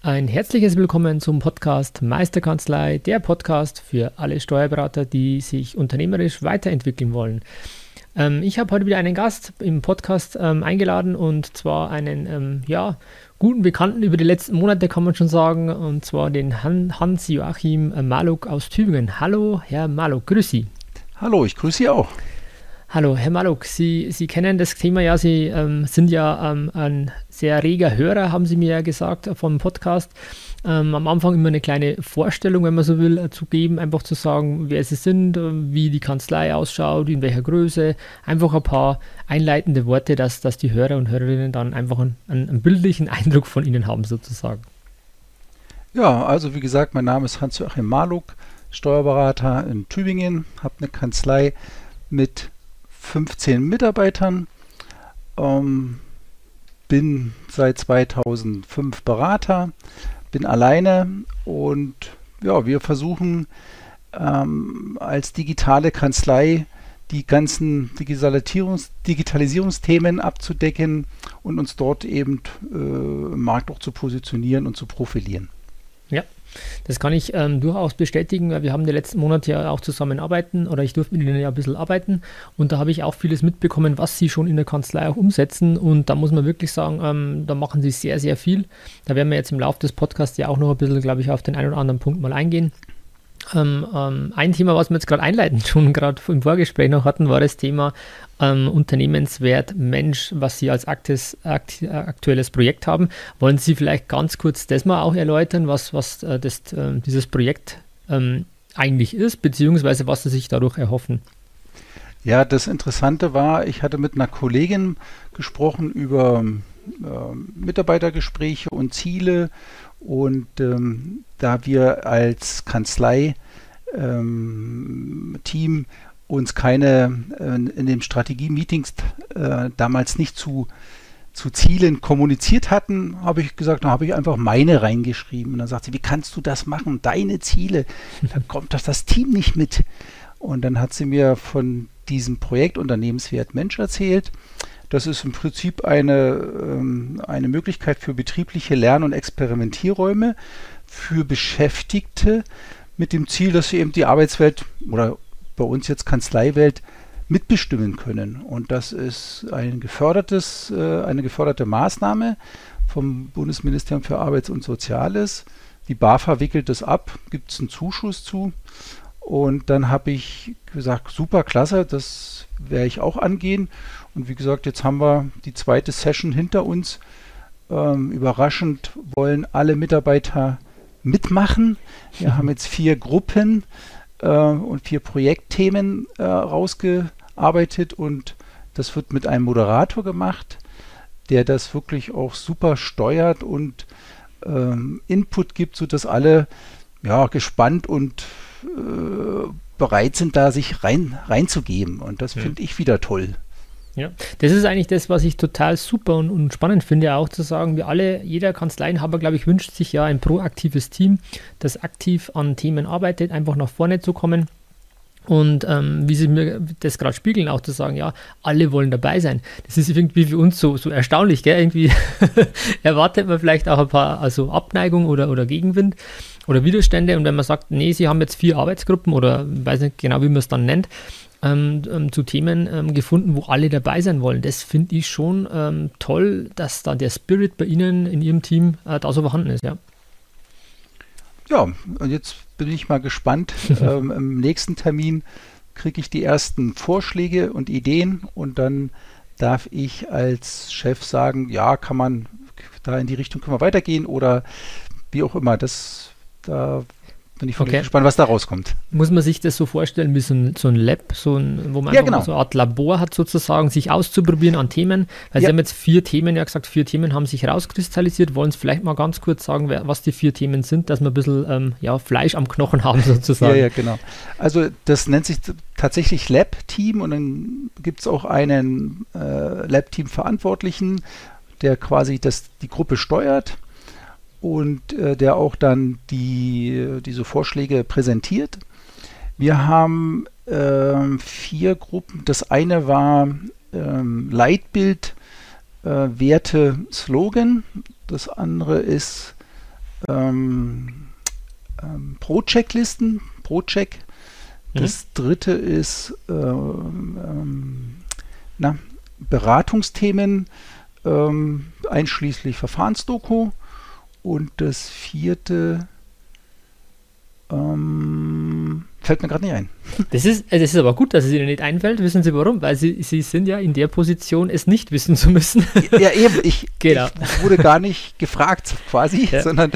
Ein herzliches Willkommen zum Podcast Meisterkanzlei, der Podcast für alle Steuerberater, die sich unternehmerisch weiterentwickeln wollen. Ähm, ich habe heute wieder einen Gast im Podcast ähm, eingeladen und zwar einen ähm, ja, guten Bekannten über die letzten Monate, kann man schon sagen, und zwar den Han Hans-Joachim Maluk aus Tübingen. Hallo, Herr Maluk, grüß Sie. Hallo, ich grüße Sie auch. Hallo, Herr Maluk, Sie, Sie kennen das Thema ja, Sie ähm, sind ja ähm, ein sehr reger Hörer, haben Sie mir ja gesagt, vom Podcast. Ähm, am Anfang immer eine kleine Vorstellung, wenn man so will, äh, zu geben, einfach zu sagen, wer Sie sind, äh, wie die Kanzlei ausschaut, in welcher Größe, einfach ein paar einleitende Worte, dass, dass die Hörer und Hörerinnen dann einfach einen, einen bildlichen Eindruck von Ihnen haben, sozusagen. Ja, also wie gesagt, mein Name ist Hans-Joachim Maluk, Steuerberater in Tübingen, habe eine Kanzlei mit 15 Mitarbeitern. Ähm, bin seit 2005 Berater, bin alleine und ja, wir versuchen ähm, als digitale Kanzlei die ganzen Digitalisierungs Digitalisierungsthemen abzudecken und uns dort eben äh, im Markt auch zu positionieren und zu profilieren. Ja, das kann ich ähm, durchaus bestätigen, weil wir haben die letzten Monate ja auch zusammenarbeiten oder ich durfte mit ihnen ja ein bisschen arbeiten und da habe ich auch vieles mitbekommen, was sie schon in der Kanzlei auch umsetzen und da muss man wirklich sagen, ähm, da machen sie sehr, sehr viel. Da werden wir jetzt im Laufe des Podcasts ja auch noch ein bisschen, glaube ich, auf den einen oder anderen Punkt mal eingehen. Ähm, ähm, ein Thema, was wir jetzt gerade einleiten, schon gerade im Vorgespräch noch hatten, war das Thema ähm, Unternehmenswert Mensch, was Sie als aktes, akt, aktuelles Projekt haben. Wollen Sie vielleicht ganz kurz das mal auch erläutern, was, was äh, das, äh, dieses Projekt ähm, eigentlich ist, beziehungsweise was Sie sich dadurch erhoffen? Ja, das Interessante war, ich hatte mit einer Kollegin gesprochen über äh, Mitarbeitergespräche und Ziele und ähm, da wir als Kanzlei ähm, Team uns keine äh, in den Strategie-Meetings äh, damals nicht zu, zu Zielen kommuniziert hatten, habe ich gesagt, da habe ich einfach meine reingeschrieben. Und dann sagt sie, wie kannst du das machen? Deine Ziele. Da kommt das, das Team nicht mit. Und dann hat sie mir von diesem Projekt Unternehmenswert Mensch erzählt. Das ist im Prinzip eine, ähm, eine Möglichkeit für betriebliche Lern- und Experimentierräume für Beschäftigte mit dem Ziel, dass sie eben die Arbeitswelt oder bei uns jetzt Kanzleiwelt mitbestimmen können. Und das ist ein gefördertes, äh, eine geförderte Maßnahme vom Bundesministerium für Arbeits- und Soziales. Die BAFA wickelt das ab, gibt es einen Zuschuss zu. Und dann habe ich gesagt, super klasse, das werde ich auch angehen. Und wie gesagt, jetzt haben wir die zweite Session hinter uns. Ähm, überraschend wollen alle Mitarbeiter mitmachen. Wir haben jetzt vier Gruppen äh, und vier Projektthemen äh, rausgearbeitet und das wird mit einem Moderator gemacht, der das wirklich auch super steuert und ähm, Input gibt, sodass alle ja, gespannt und äh, bereit sind, da sich rein, reinzugeben. Und das ja. finde ich wieder toll. Ja, das ist eigentlich das, was ich total super und, und spannend finde, auch zu sagen, wir alle, jeder Kanzleienhaber, glaube ich, wünscht sich ja ein proaktives Team, das aktiv an Themen arbeitet, einfach nach vorne zu kommen. Und ähm, wie sie mir das gerade spiegeln, auch zu sagen, ja, alle wollen dabei sein. Das ist irgendwie für uns so, so erstaunlich, gell? Irgendwie erwartet man vielleicht auch ein paar, also Abneigung oder, oder Gegenwind oder Widerstände. Und wenn man sagt, nee, sie haben jetzt vier Arbeitsgruppen oder weiß nicht genau, wie man es dann nennt, ähm, ähm, zu Themen ähm, gefunden, wo alle dabei sein wollen. Das finde ich schon ähm, toll, dass da der Spirit bei Ihnen in Ihrem Team äh, da so vorhanden ist, ja. Ja, und jetzt bin ich mal gespannt. ähm, Im nächsten Termin kriege ich die ersten Vorschläge und Ideen und dann darf ich als Chef sagen, ja, kann man da in die Richtung können wir weitergehen oder wie auch immer. Das da bin ich okay. gespannt, was da rauskommt. Muss man sich das so vorstellen wie so ein, so ein Lab, so ein, wo man ja, genau. so eine Art Labor hat, sozusagen, sich auszuprobieren an Themen? Weil ja. Sie haben jetzt vier Themen, ja gesagt, vier Themen haben sich rauskristallisiert. Wollen Sie vielleicht mal ganz kurz sagen, wer, was die vier Themen sind, dass wir ein bisschen ähm, ja, Fleisch am Knochen haben, sozusagen? ja, ja, genau. Also, das nennt sich tatsächlich Lab-Team und dann gibt es auch einen äh, Lab-Team-Verantwortlichen, der quasi das, die Gruppe steuert und äh, der auch dann die, diese Vorschläge präsentiert. Wir haben äh, vier Gruppen. Das eine war ähm, Leitbild, äh, Werte, Slogan. Das andere ist ähm, ähm, Pro-Checklisten, Pro-Check. Das mhm. dritte ist ähm, ähm, na, Beratungsthemen, ähm, einschließlich Verfahrensdoku. Und das vierte ähm, fällt mir gerade nicht ein. Das ist, äh, das ist aber gut, dass es Ihnen nicht einfällt. Wissen Sie warum? Weil Sie, Sie sind ja in der Position, es nicht wissen zu müssen. Ja, eben. Ich, genau. ich wurde gar nicht gefragt quasi, ja. sondern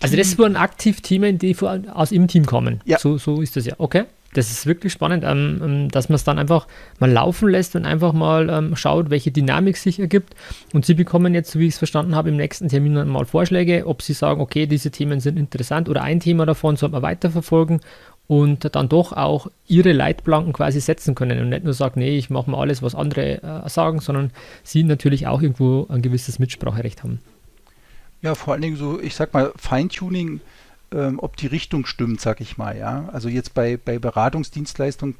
Also das waren aktiv Themen, die aus Ihrem Team kommen. Ja. So, so ist das ja. Okay das ist wirklich spannend, ähm, ähm dass man es dann einfach mal laufen lässt und einfach mal ähm, schaut, welche Dynamik sich ergibt. Und Sie bekommen jetzt, so wie ich es verstanden habe, im nächsten Termin dann mal Vorschläge, ob Sie sagen, okay, diese Themen sind interessant oder ein Thema davon sollte man weiterverfolgen und dann doch auch Ihre Leitplanken quasi setzen können und nicht nur sagen, nee, ich mache mal alles, was andere äh, sagen, sondern Sie natürlich auch irgendwo ein gewisses Mitspracherecht haben. Ja, vor allen Dingen so, ich sag mal, Feintuning ähm, ob die Richtung stimmt, sag ich mal, ja. Also jetzt bei, bei Beratungsdienstleistung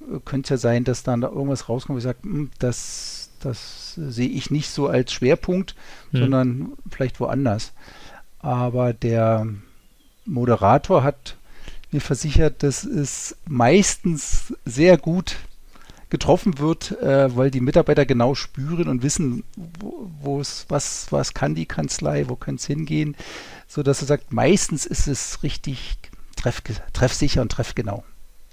äh, könnte es ja sein, dass dann da irgendwas rauskommt, wo ich sage, hm, das, das sehe ich nicht so als Schwerpunkt, hm. sondern vielleicht woanders. Aber der Moderator hat mir versichert, dass es meistens sehr gut getroffen wird, äh, weil die Mitarbeiter genau spüren und wissen, wo was, was kann die Kanzlei, wo kann es hingehen, so dass er sagt, meistens ist es richtig treff, treffsicher und treffgenau.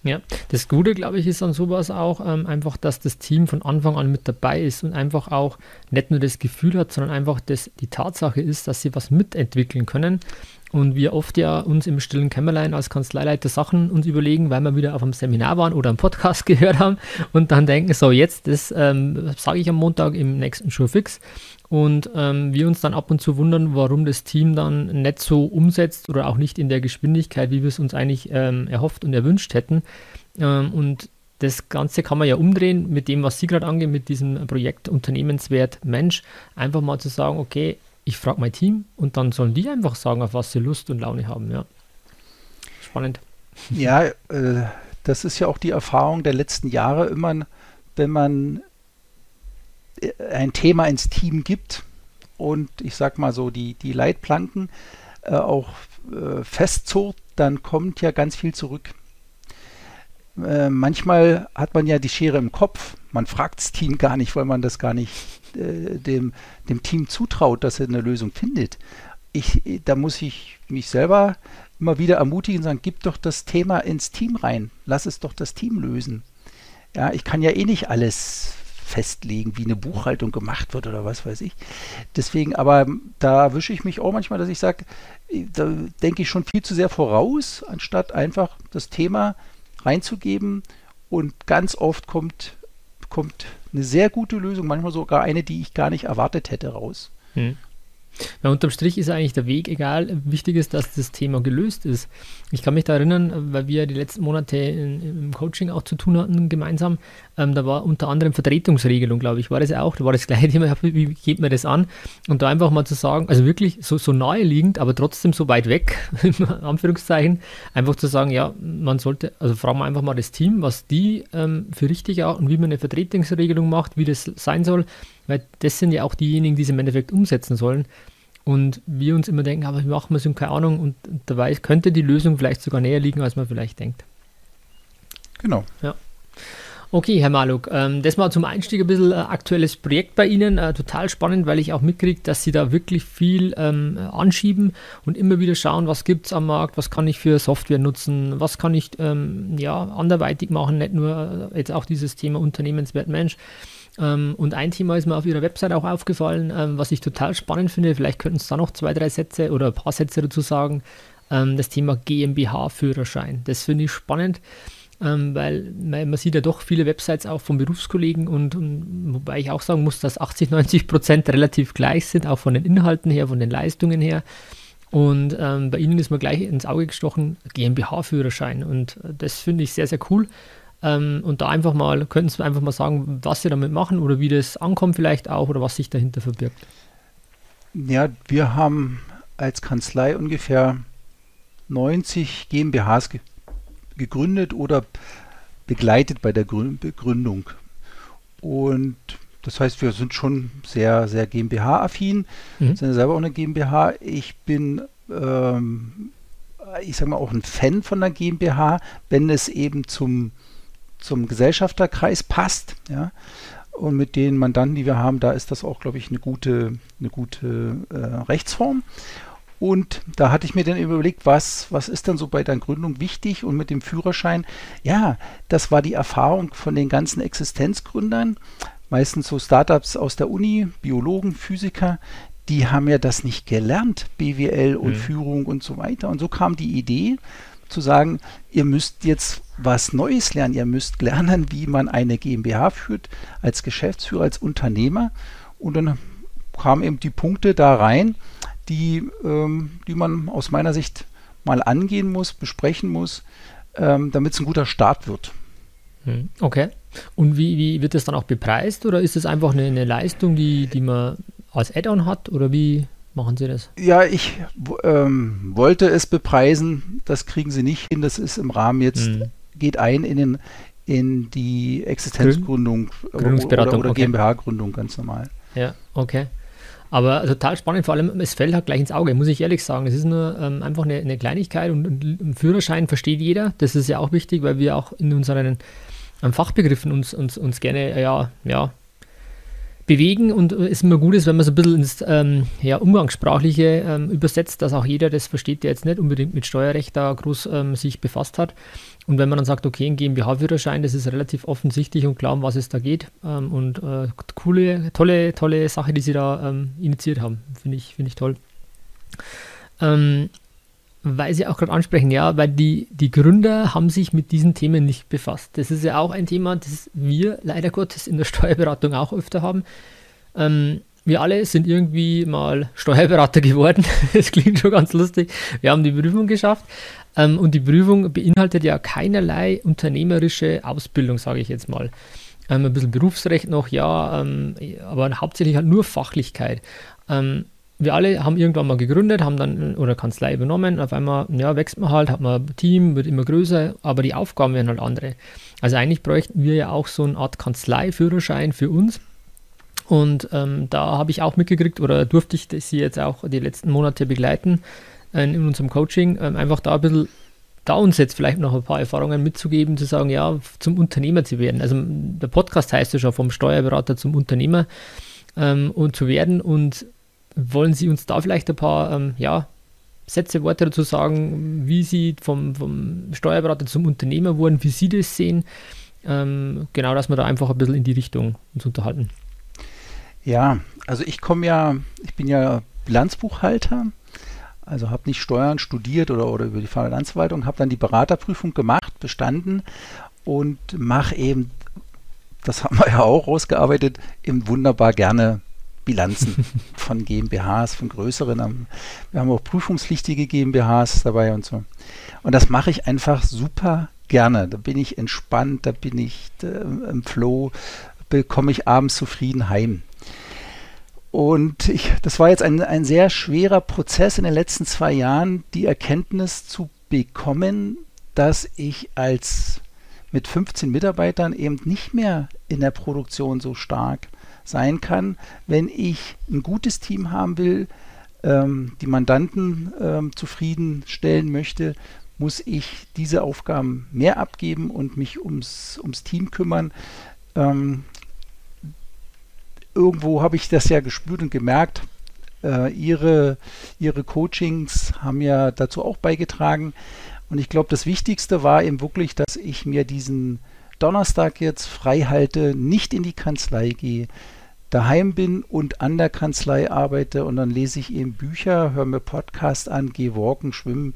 Ja, das Gute, glaube ich, ist an sowas auch ähm, einfach, dass das Team von Anfang an mit dabei ist und einfach auch nicht nur das Gefühl hat, sondern einfach das, die Tatsache ist, dass sie was mitentwickeln können und wir oft ja uns im stillen Kämmerlein als Kanzleileiter Sachen uns überlegen, weil wir wieder auf einem Seminar waren oder einen Podcast gehört haben und dann denken, so jetzt, das ähm, sage ich am Montag im nächsten Show fix und ähm, wir uns dann ab und zu wundern, warum das Team dann nicht so umsetzt oder auch nicht in der Geschwindigkeit, wie wir es uns eigentlich ähm, erhofft und erwünscht hätten. Ähm, und das Ganze kann man ja umdrehen mit dem, was Sie gerade angehen, mit diesem Projekt Unternehmenswert Mensch. Einfach mal zu sagen, okay, ich frage mein Team und dann sollen die einfach sagen, auf was sie Lust und Laune haben. Ja. Spannend. Ja, äh, das ist ja auch die Erfahrung der letzten Jahre immer, wenn man äh, ein Thema ins Team gibt und ich sag mal so die, die Leitplanken äh, auch äh, festzurrt, dann kommt ja ganz viel zurück. Äh, manchmal hat man ja die Schere im Kopf. Man fragt das Team gar nicht, weil man das gar nicht äh, dem, dem Team zutraut, dass er eine Lösung findet. Ich, da muss ich mich selber immer wieder ermutigen und sagen, gib doch das Thema ins Team rein. Lass es doch das Team lösen. Ja, ich kann ja eh nicht alles festlegen, wie eine Buchhaltung gemacht wird oder was weiß ich. Deswegen, aber da erwische ich mich auch manchmal, dass ich sage, da denke ich schon viel zu sehr voraus, anstatt einfach das Thema reinzugeben. Und ganz oft kommt, kommt eine sehr gute Lösung, manchmal sogar eine, die ich gar nicht erwartet hätte, raus. Hm. Ja, unterm Strich ist eigentlich der Weg egal. Wichtig ist, dass das Thema gelöst ist. Ich kann mich da erinnern, weil wir die letzten Monate in, im Coaching auch zu tun hatten, gemeinsam. Ähm, da war unter anderem Vertretungsregelung, glaube ich, war das auch. Da war das gleiche Thema, wie geht man das an? Und da einfach mal zu sagen, also wirklich so, so naheliegend, aber trotzdem so weit weg, in Anführungszeichen, einfach zu sagen, ja, man sollte, also fragen wir einfach mal das Team, was die ähm, für richtig auch und wie man eine Vertretungsregelung macht, wie das sein soll weil das sind ja auch diejenigen, die es im Endeffekt umsetzen sollen. Und wir uns immer denken, aber wie machen wir es und keine Ahnung. Und dabei könnte die Lösung vielleicht sogar näher liegen, als man vielleicht denkt. Genau. Ja. Okay, Herr Maluk, ähm, das mal zum Einstieg ein bisschen äh, aktuelles Projekt bei Ihnen. Äh, total spannend, weil ich auch mitkriege, dass Sie da wirklich viel ähm, anschieben und immer wieder schauen, was gibt es am Markt, was kann ich für Software nutzen, was kann ich ähm, ja, anderweitig machen, nicht nur äh, jetzt auch dieses Thema Unternehmenswert Mensch. Und ein Thema ist mir auf Ihrer Website auch aufgefallen, was ich total spannend finde. Vielleicht könnten Sie da noch zwei, drei Sätze oder ein paar Sätze dazu sagen. das Thema GmbH-Führerschein. Das finde ich spannend, ähm, weil man, man, sieht ja doch viele Websites auch von Berufskollegen und, und, wobei ich auch sagen muss, dass 80, 90 Prozent relativ gleich sind, auch von den Inhalten her, von den Leistungen her. Und ähm, bei Ihnen ist mir gleich ins Auge gestochen, GmbH-Führerschein. Und das finde ich sehr, sehr cool. Ähm, und da einfach mal, könnten Sie einfach mal sagen, was Sie damit machen oder wie das ankommt vielleicht auch oder was sich dahinter verbirgt. Ja, wir haben als Kanzlei ungefähr 90 GmbHs gegründet oder begleitet bei der Gründung. Und das heißt, wir sind schon sehr, sehr GmbH-affin, mhm. sind selber auch eine GmbH. Ich bin, ähm, ich sage mal, auch ein Fan von der GmbH, wenn es eben zum, zum Gesellschafterkreis passt. Ja. Und mit den Mandanten, die wir haben, da ist das auch, glaube ich, eine gute, eine gute äh, Rechtsform. Und da hatte ich mir dann überlegt, was, was ist dann so bei der Gründung wichtig und mit dem Führerschein? Ja, das war die Erfahrung von den ganzen Existenzgründern, meistens so Startups aus der Uni, Biologen, Physiker, die haben ja das nicht gelernt, BWL und mhm. Führung und so weiter. Und so kam die Idee zu sagen, ihr müsst jetzt was Neues lernen, ihr müsst lernen, wie man eine GmbH führt, als Geschäftsführer, als Unternehmer. Und dann kamen eben die Punkte da rein, die, ähm, die man aus meiner Sicht mal angehen muss, besprechen muss, ähm, damit es ein guter Start wird. Hm, okay. Und wie, wie wird das dann auch bepreist oder ist es einfach eine, eine Leistung, die, die man als Add-on hat oder wie machen Sie das? Ja, ich ähm, wollte es bepreisen, das kriegen Sie nicht hin, das ist im Rahmen jetzt, mhm. geht ein in, den, in die Existenzgründung oder, oder okay. GmbH-Gründung ganz normal. Ja, okay. Aber total spannend, vor allem, es fällt halt gleich ins Auge, muss ich ehrlich sagen. Es ist nur ähm, einfach eine, eine, Kleinigkeit und, und Führerschein versteht jeder. Das ist ja auch wichtig, weil wir auch in unseren ähm, Fachbegriffen uns, uns, uns gerne ja, ja, bewegen und es immer gut ist, wenn man so ein bisschen ins ähm, ja, Umgangssprachliche ähm, übersetzt, dass auch jeder das versteht, der jetzt nicht unbedingt mit Steuerrecht da groß ähm, sich befasst hat. Und wenn man dann sagt, okay, ein GmbH-Führerschein, das ist relativ offensichtlich und klar, um was es da geht. Ähm, und äh, coole, tolle, tolle Sache, die sie da ähm, initiiert haben. Finde ich, find ich toll. Ähm, weil Sie auch gerade ansprechen, ja, weil die, die Gründer haben sich mit diesen Themen nicht befasst. Das ist ja auch ein Thema, das wir leider Gottes in der Steuerberatung auch öfter haben. Ähm, wir alle sind irgendwie mal Steuerberater geworden. Das klingt schon ganz lustig. Wir haben die Prüfung geschafft. Ähm, und die Prüfung beinhaltet ja keinerlei unternehmerische Ausbildung, sage ich jetzt mal. Ähm, ein bisschen Berufsrecht noch, ja, ähm, aber hauptsächlich halt nur Fachlichkeit. Ähm, wir alle haben irgendwann mal gegründet, haben dann oder Kanzlei übernommen. Auf einmal, ja, wächst man halt, hat man ein Team, wird immer größer, aber die Aufgaben werden halt andere. Also eigentlich bräuchten wir ja auch so eine Art Kanzleiführerschein für uns. Und ähm, da habe ich auch mitgekriegt oder durfte ich sie jetzt auch die letzten Monate begleiten äh, in unserem Coaching, ähm, einfach da ein bisschen da uns jetzt vielleicht noch ein paar Erfahrungen mitzugeben, zu sagen, ja, zum Unternehmer zu werden. Also der Podcast heißt ja schon vom Steuerberater zum Unternehmer ähm, und zu werden. Und wollen Sie uns da vielleicht ein paar ähm, ja, Sätze, Worte dazu sagen, wie Sie vom, vom Steuerberater zum Unternehmer wurden, wie Sie das sehen? Ähm, genau, dass wir da einfach ein bisschen in die Richtung uns unterhalten. Ja, also ich komme ja, ich bin ja Bilanzbuchhalter also habe nicht Steuern studiert oder, oder über die Finanzverwaltung, habe dann die Beraterprüfung gemacht, bestanden und mache eben, das haben wir ja auch rausgearbeitet, eben wunderbar gerne Bilanzen von GmbHs, von größeren. Wir haben auch prüfungspflichtige GmbHs dabei und so. Und das mache ich einfach super gerne. Da bin ich entspannt, da bin ich äh, im Flow, bekomme ich abends zufrieden heim. Und ich, das war jetzt ein, ein sehr schwerer Prozess in den letzten zwei Jahren, die Erkenntnis zu bekommen, dass ich als mit 15 Mitarbeitern eben nicht mehr in der Produktion so stark sein kann, wenn ich ein gutes Team haben will, ähm, die Mandanten ähm, zufriedenstellen möchte, muss ich diese Aufgaben mehr abgeben und mich ums, ums Team kümmern. Ähm, irgendwo habe ich das ja gespürt und gemerkt, äh, ihre, ihre Coachings haben ja dazu auch beigetragen. Und ich glaube, das Wichtigste war eben wirklich, dass ich mir diesen Donnerstag jetzt frei halte, nicht in die Kanzlei gehe, daheim bin und an der Kanzlei arbeite und dann lese ich eben Bücher, höre mir Podcasts an, gehe walken, schwimmen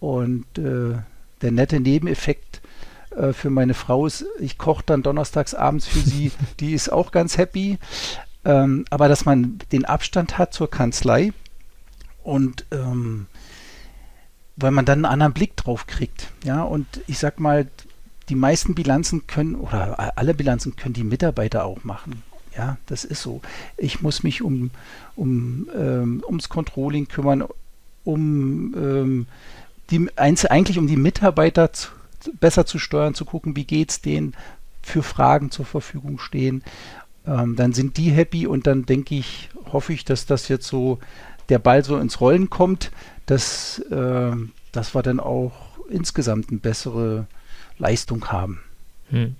und äh, der nette Nebeneffekt äh, für meine Frau ist, ich koche dann donnerstags abends für sie, die ist auch ganz happy. Ähm, aber dass man den Abstand hat zur Kanzlei und ähm, weil man dann einen anderen Blick drauf kriegt. Ja, und ich sag mal, die meisten Bilanzen können oder alle Bilanzen können die Mitarbeiter auch machen. Ja, das ist so. Ich muss mich um, um ähm, ums Controlling kümmern, um ähm, die, eigentlich um die Mitarbeiter zu, besser zu steuern, zu gucken, wie geht es denen, für Fragen zur Verfügung stehen. Ähm, dann sind die happy und dann denke ich, hoffe ich, dass das jetzt so der Ball so ins Rollen kommt, dass, äh, dass wir dann auch insgesamt eine bessere Leistung haben. Hm.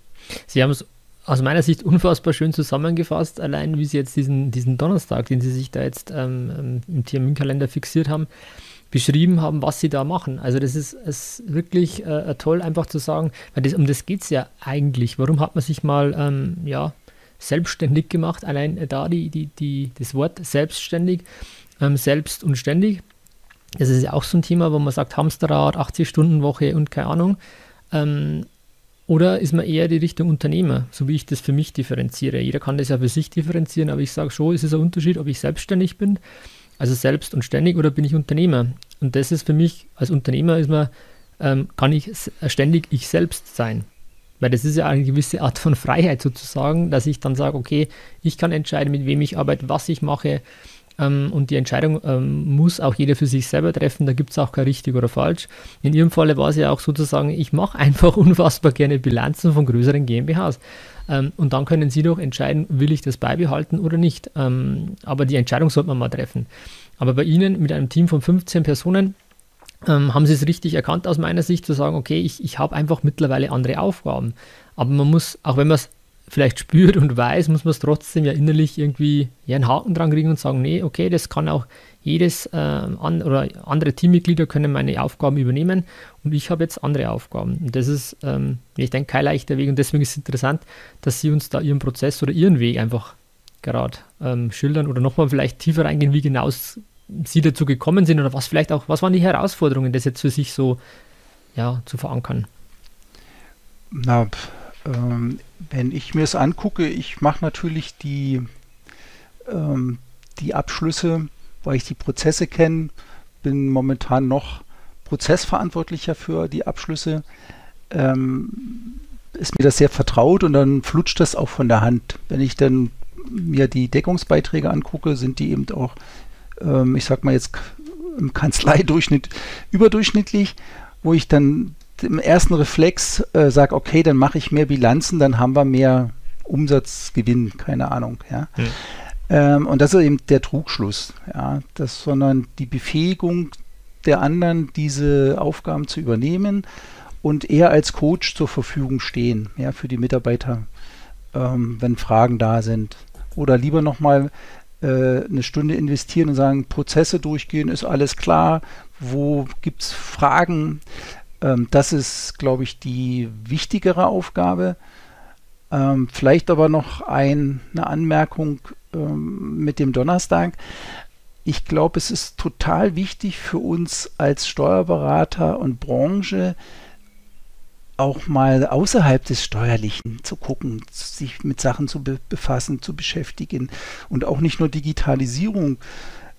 Sie haben es aus meiner Sicht unfassbar schön zusammengefasst, allein wie Sie jetzt diesen, diesen Donnerstag, den Sie sich da jetzt ähm, ähm im Terminkalender fixiert haben, beschrieben haben, was Sie da machen. Also das ist, ist wirklich äh, toll, einfach zu sagen, weil das, um das geht es ja eigentlich. Warum hat man sich mal ähm, ja, selbstständig gemacht? Allein da die, die, die, das Wort selbstständig, ähm, selbst und ständig. Das ist ja auch so ein Thema, wo man sagt, Hamsterrad, 80-Stunden-Woche und keine Ahnung. Ähm, oder ist man eher die Richtung Unternehmer, so wie ich das für mich differenziere? Jeder kann das ja für sich differenzieren, aber ich sage schon, es ist ein Unterschied, ob ich selbstständig bin, also selbst und ständig, oder bin ich Unternehmer? Und das ist für mich, als Unternehmer ist man, ähm, kann ich ständig ich selbst sein. Weil das ist ja eine gewisse Art von Freiheit sozusagen, dass ich dann sage, okay, ich kann entscheiden, mit wem ich arbeite, was ich mache, ähm, und die Entscheidung ähm, muss auch jeder für sich selber treffen. Da gibt es auch kein richtig oder falsch. In Ihrem Falle war es ja auch sozusagen, ich mache einfach unfassbar gerne Bilanzen von größeren GmbHs. Ähm, und dann können Sie doch entscheiden, will ich das beibehalten oder nicht. Ähm, aber die Entscheidung sollte man mal treffen. Aber bei Ihnen mit einem Team von 15 Personen ähm, haben Sie es richtig erkannt aus meiner Sicht zu sagen, okay, ich, ich habe einfach mittlerweile andere Aufgaben. Aber man muss, auch wenn man es vielleicht spürt und weiß, muss man es trotzdem ja innerlich irgendwie ja, einen Haken dran kriegen und sagen, nee, okay, das kann auch jedes äh, an, oder andere Teammitglieder können meine Aufgaben übernehmen und ich habe jetzt andere Aufgaben. Und das ist, ähm, ich denke, kein leichter Weg und deswegen ist es interessant, dass Sie uns da Ihren Prozess oder Ihren Weg einfach gerade ähm, schildern oder nochmal vielleicht tiefer reingehen, wie genau Sie dazu gekommen sind oder was vielleicht auch, was waren die Herausforderungen, das jetzt für sich so ja, zu verankern? Na, ähm, wenn ich mir es angucke, ich mache natürlich die, ähm, die Abschlüsse, weil ich die Prozesse kenne, bin momentan noch Prozessverantwortlicher für die Abschlüsse. Ähm, ist mir das sehr vertraut und dann flutscht das auch von der Hand. Wenn ich dann mir die Deckungsbeiträge angucke, sind die eben auch, ähm, ich sag mal jetzt im Kanzleidurchschnitt überdurchschnittlich, wo ich dann im ersten Reflex äh, sage, okay, dann mache ich mehr Bilanzen, dann haben wir mehr Umsatzgewinn, keine Ahnung. Ja. Hm. Ähm, und das ist eben der Trugschluss, ja, das, sondern die Befähigung der anderen, diese Aufgaben zu übernehmen und eher als Coach zur Verfügung stehen, ja, für die Mitarbeiter, ähm, wenn Fragen da sind. Oder lieber nochmal äh, eine Stunde investieren und sagen, Prozesse durchgehen, ist alles klar, wo gibt es Fragen, ähm, das ist, glaube ich, die wichtigere Aufgabe. Ähm, vielleicht aber noch ein, eine Anmerkung ähm, mit dem Donnerstag. Ich glaube, es ist total wichtig für uns als Steuerberater und Branche, auch mal außerhalb des Steuerlichen zu gucken, sich mit Sachen zu be befassen, zu beschäftigen und auch nicht nur Digitalisierung,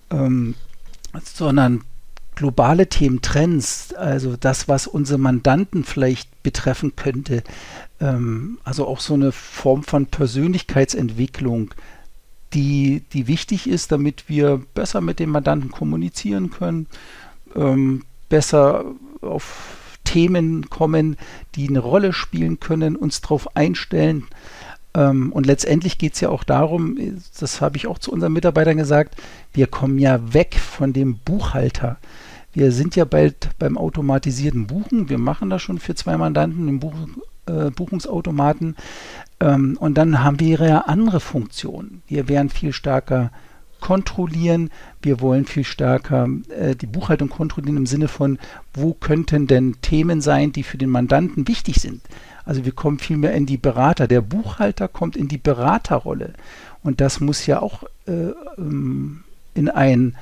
ähm, sondern globale Themen, Trends, also das, was unsere Mandanten vielleicht betreffen könnte, ähm, also auch so eine Form von Persönlichkeitsentwicklung, die, die wichtig ist, damit wir besser mit dem Mandanten kommunizieren können, ähm, besser auf Themen kommen, die eine Rolle spielen können, uns darauf einstellen. Ähm, und letztendlich geht es ja auch darum, das habe ich auch zu unseren Mitarbeitern gesagt, wir kommen ja weg von dem Buchhalter. Wir sind ja bald beim automatisierten Buchen. Wir machen das schon für zwei Mandanten im Buch, äh, Buchungsautomaten. Ähm, und dann haben wir ja andere Funktionen. Wir werden viel stärker kontrollieren. Wir wollen viel stärker äh, die Buchhaltung kontrollieren im Sinne von, wo könnten denn Themen sein, die für den Mandanten wichtig sind. Also wir kommen viel mehr in die Berater. Der Buchhalter kommt in die Beraterrolle. Und das muss ja auch äh, ähm, in ein,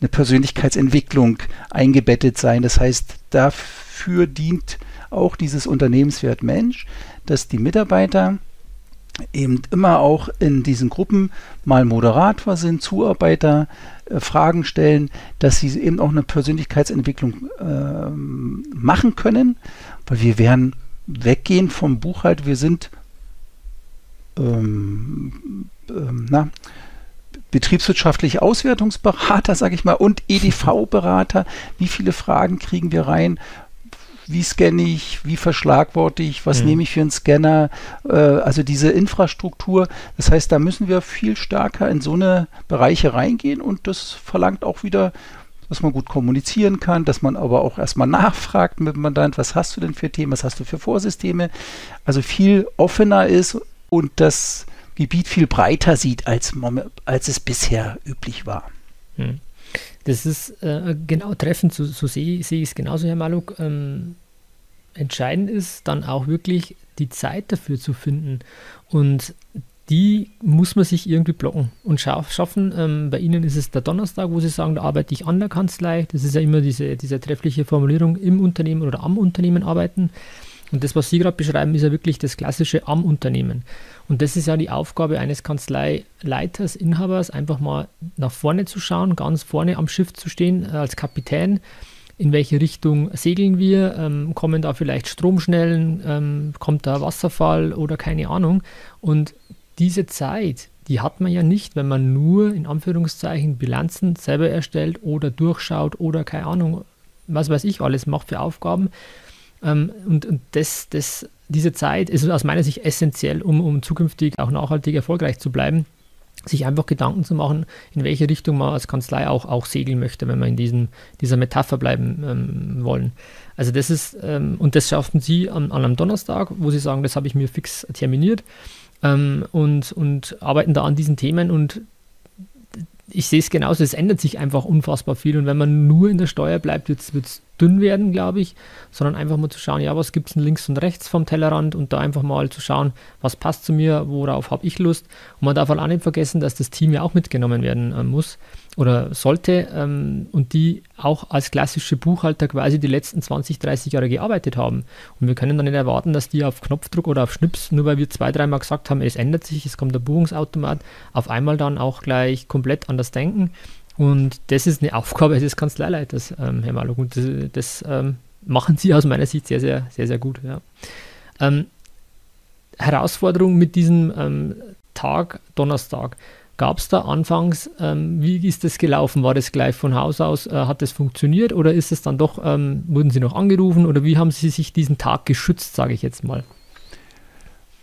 eine Persönlichkeitsentwicklung eingebettet sein. Das heißt, dafür dient auch dieses Unternehmenswert Mensch, dass die Mitarbeiter eben immer auch in diesen Gruppen mal Moderator sind, Zuarbeiter, äh, Fragen stellen, dass sie eben auch eine Persönlichkeitsentwicklung äh, machen können, weil wir werden weggehen vom Buchhalter, wir sind ähm, ähm, na, betriebswirtschaftliche Auswertungsberater, sage ich mal, und EDV-Berater. Wie viele Fragen kriegen wir rein? Wie scanne ich? Wie verschlagworte ich? Was mhm. nehme ich für einen Scanner? Äh, also diese Infrastruktur. Das heißt, da müssen wir viel stärker in so eine Bereiche reingehen und das verlangt auch wieder dass man gut kommunizieren kann, dass man aber auch erstmal nachfragt mit dem Mandant, was hast du denn für Themen, was hast du für Vorsysteme, also viel offener ist und das Gebiet viel breiter sieht, als, als es bisher üblich war. Hm. Das ist äh, genau treffend, so, so sehe seh ich es genauso, Herr Maluk. Ähm, entscheidend ist dann auch wirklich die Zeit dafür zu finden. Und die muss man sich irgendwie blocken und schaffen. Ähm, bei Ihnen ist es der Donnerstag, wo Sie sagen, da arbeite ich an der Kanzlei. Das ist ja immer diese, diese treffliche Formulierung im Unternehmen oder am Unternehmen arbeiten. Und das, was Sie gerade beschreiben, ist ja wirklich das klassische am Unternehmen. Und das ist ja die Aufgabe eines Kanzleileiters, Inhabers, einfach mal nach vorne zu schauen, ganz vorne am Schiff zu stehen äh, als Kapitän. In welche Richtung segeln wir? Ähm, kommen da vielleicht Stromschnellen? Ähm, kommt da Wasserfall oder keine Ahnung? Und diese Zeit, die hat man ja nicht, wenn man nur in Anführungszeichen Bilanzen selber erstellt oder durchschaut oder keine Ahnung, was weiß ich alles macht für Aufgaben, ähm, und, und das, das, diese Zeit ist aus meiner Sicht essentiell, um, um zukünftig auch nachhaltig erfolgreich zu bleiben sich einfach Gedanken zu machen, in welche Richtung man als Kanzlei auch, auch segeln möchte, wenn wir in diesem, dieser Metapher bleiben ähm, wollen. Also das ist, ähm, und das schaffen Sie an, an, einem Donnerstag, wo Sie sagen, das habe ich mir fix terminiert ähm, und, und arbeiten da an diesen Themen und ich sehe es genauso, es ändert sich einfach unfassbar viel und wenn man nur in der Steuer bleibt, wird es dünn werden, glaube ich, sondern einfach mal zu schauen, ja, was gibt es denn links und rechts vom Tellerrand und da einfach mal zu schauen, was passt zu mir, worauf habe ich Lust. Und man darf halt auch nicht vergessen, dass das Team ja auch mitgenommen werden äh, muss oder sollte ähm, und die auch als klassische Buchhalter quasi die letzten 20, 30 Jahre gearbeitet haben. Und wir können dann nicht erwarten, dass die auf Knopfdruck oder auf Schnips, nur weil wir zwei, dreimal gesagt haben, es ändert sich, es kommt der Buchungsautomat, auf einmal dann auch gleich komplett anders denken und das ist eine Aufgabe des Kanzleileiters, ähm, Herr Maluk. Und das, das ähm, machen Sie aus meiner Sicht sehr, sehr, sehr, sehr gut. Ja. Ähm, Herausforderung mit diesem ähm, Tag, Donnerstag. Gab es da anfangs, ähm, wie ist das gelaufen? War das gleich von Haus aus, äh, hat das funktioniert oder ist es dann doch, ähm, wurden Sie noch angerufen oder wie haben Sie sich diesen Tag geschützt, sage ich jetzt mal?